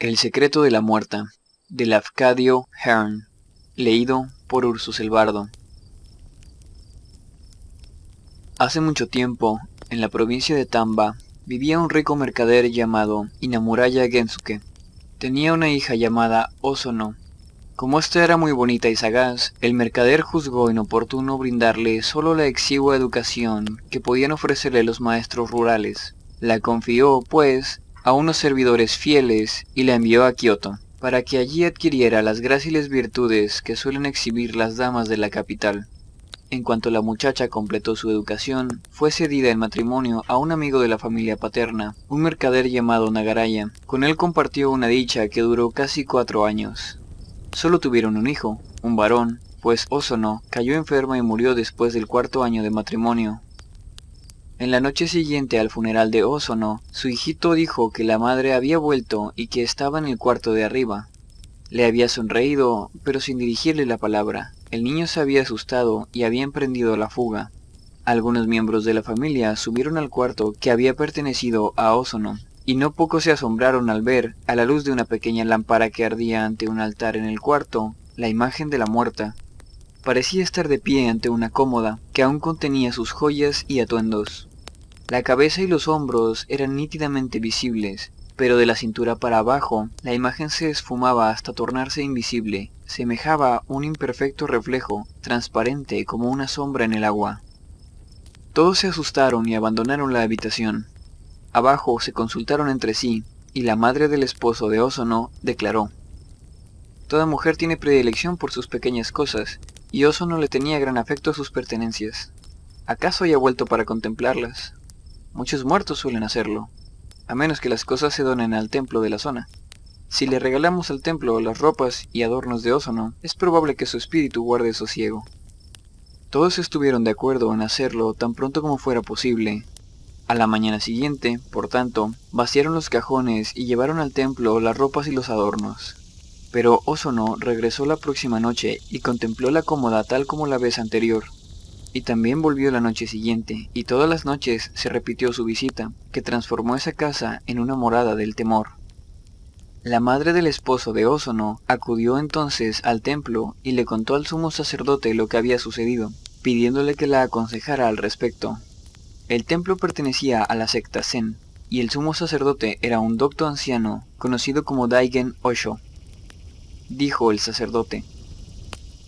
El secreto de la muerta, de Lafcadio Hearn, leído por Ursus Elbardo. Hace mucho tiempo, en la provincia de Tamba, vivía un rico mercader llamado Inamuraya Gensuke. Tenía una hija llamada Osono. Como ésta era muy bonita y sagaz, el mercader juzgó inoportuno brindarle solo la exigua educación que podían ofrecerle los maestros rurales. La confió, pues, a unos servidores fieles y la envió a Kioto, para que allí adquiriera las gráciles virtudes que suelen exhibir las damas de la capital. En cuanto la muchacha completó su educación, fue cedida en matrimonio a un amigo de la familia paterna, un mercader llamado Nagaraya. Con él compartió una dicha que duró casi cuatro años. Solo tuvieron un hijo, un varón, pues Osono cayó enferma y murió después del cuarto año de matrimonio. En la noche siguiente al funeral de Osono, su hijito dijo que la madre había vuelto y que estaba en el cuarto de arriba. Le había sonreído, pero sin dirigirle la palabra. El niño se había asustado y había emprendido la fuga. Algunos miembros de la familia subieron al cuarto que había pertenecido a Osono, y no poco se asombraron al ver, a la luz de una pequeña lámpara que ardía ante un altar en el cuarto, la imagen de la muerta. Parecía estar de pie ante una cómoda que aún contenía sus joyas y atuendos. La cabeza y los hombros eran nítidamente visibles, pero de la cintura para abajo la imagen se esfumaba hasta tornarse invisible, semejaba un imperfecto reflejo, transparente como una sombra en el agua. Todos se asustaron y abandonaron la habitación. Abajo se consultaron entre sí, y la madre del esposo de Osono declaró, Toda mujer tiene predilección por sus pequeñas cosas, y Osono le tenía gran afecto a sus pertenencias. ¿Acaso haya vuelto para contemplarlas? Muchos muertos suelen hacerlo, a menos que las cosas se donen al templo de la zona. Si le regalamos al templo las ropas y adornos de Osono, es probable que su espíritu guarde sosiego. Todos estuvieron de acuerdo en hacerlo tan pronto como fuera posible. A la mañana siguiente, por tanto, vaciaron los cajones y llevaron al templo las ropas y los adornos. Pero Osono regresó la próxima noche y contempló la cómoda tal como la vez anterior. Y también volvió la noche siguiente, y todas las noches se repitió su visita, que transformó esa casa en una morada del temor. La madre del esposo de Osono acudió entonces al templo y le contó al sumo sacerdote lo que había sucedido, pidiéndole que la aconsejara al respecto. El templo pertenecía a la secta Zen, y el sumo sacerdote era un docto anciano conocido como Daigen Osho. Dijo el sacerdote,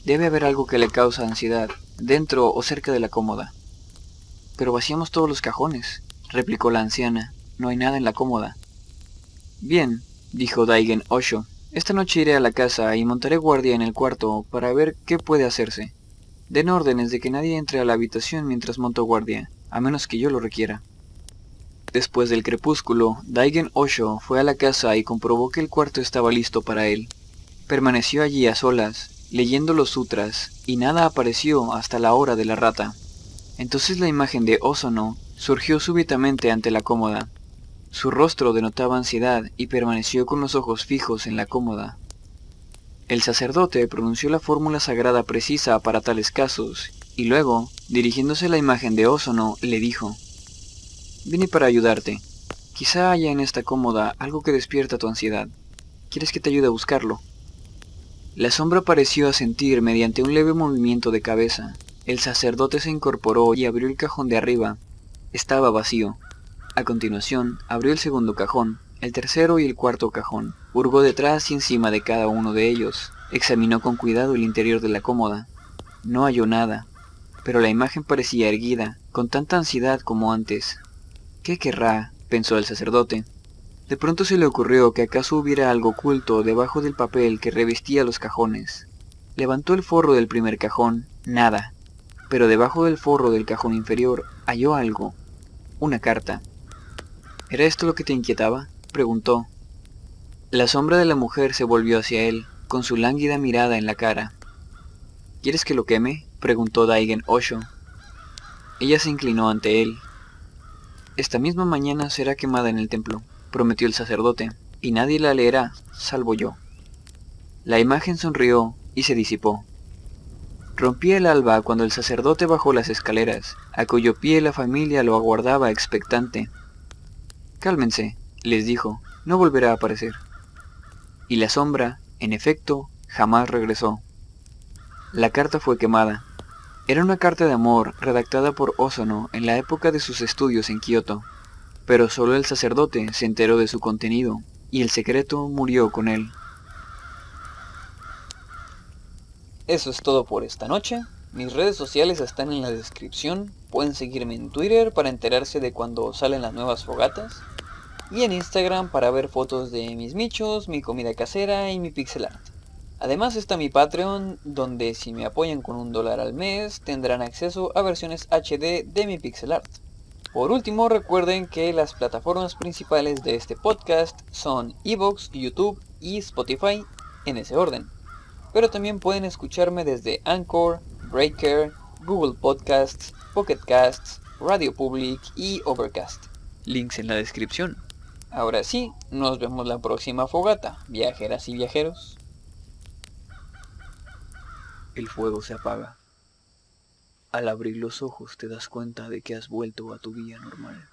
Debe haber algo que le causa ansiedad, dentro o cerca de la cómoda. Pero vaciamos todos los cajones, replicó la anciana. No hay nada en la cómoda. Bien, dijo Daigen Osho. Esta noche iré a la casa y montaré guardia en el cuarto para ver qué puede hacerse. Den órdenes de que nadie entre a la habitación mientras monto guardia, a menos que yo lo requiera. Después del crepúsculo, Daigen Osho fue a la casa y comprobó que el cuarto estaba listo para él. Permaneció allí a solas, leyendo los sutras, y nada apareció hasta la hora de la rata. Entonces la imagen de Osono surgió súbitamente ante la cómoda. Su rostro denotaba ansiedad y permaneció con los ojos fijos en la cómoda. El sacerdote pronunció la fórmula sagrada precisa para tales casos, y luego, dirigiéndose a la imagen de Osono, le dijo, Vine para ayudarte. Quizá haya en esta cómoda algo que despierta tu ansiedad. ¿Quieres que te ayude a buscarlo? La sombra pareció asentir mediante un leve movimiento de cabeza. El sacerdote se incorporó y abrió el cajón de arriba. Estaba vacío. A continuación, abrió el segundo cajón, el tercero y el cuarto cajón. Hurgó detrás y encima de cada uno de ellos. Examinó con cuidado el interior de la cómoda. No halló nada, pero la imagen parecía erguida, con tanta ansiedad como antes. ¿Qué querrá? pensó el sacerdote. De pronto se le ocurrió que acaso hubiera algo oculto debajo del papel que revestía los cajones. Levantó el forro del primer cajón, nada, pero debajo del forro del cajón inferior halló algo, una carta. ¿Era esto lo que te inquietaba? preguntó. La sombra de la mujer se volvió hacia él, con su lánguida mirada en la cara. ¿Quieres que lo queme? preguntó Daigen Osho. Ella se inclinó ante él. Esta misma mañana será quemada en el templo prometió el sacerdote, y nadie la leerá, salvo yo. La imagen sonrió y se disipó. Rompía el alba cuando el sacerdote bajó las escaleras, a cuyo pie la familia lo aguardaba expectante. Cálmense, les dijo, no volverá a aparecer. Y la sombra, en efecto, jamás regresó. La carta fue quemada. Era una carta de amor redactada por Ozono en la época de sus estudios en Kioto, pero solo el sacerdote se enteró de su contenido, y el secreto murió con él. Eso es todo por esta noche. Mis redes sociales están en la descripción. Pueden seguirme en Twitter para enterarse de cuando salen las nuevas fogatas. Y en Instagram para ver fotos de mis michos, mi comida casera y mi pixel art. Además está mi Patreon, donde si me apoyan con un dólar al mes tendrán acceso a versiones HD de mi pixel art. Por último, recuerden que las plataformas principales de este podcast son Evox, YouTube y Spotify en ese orden. Pero también pueden escucharme desde Anchor, Breaker, Google Podcasts, Pocket Casts, Radio Public y Overcast. Links en la descripción. Ahora sí, nos vemos la próxima fogata, viajeras y viajeros. El fuego se apaga. Al abrir los ojos te das cuenta de que has vuelto a tu vida normal.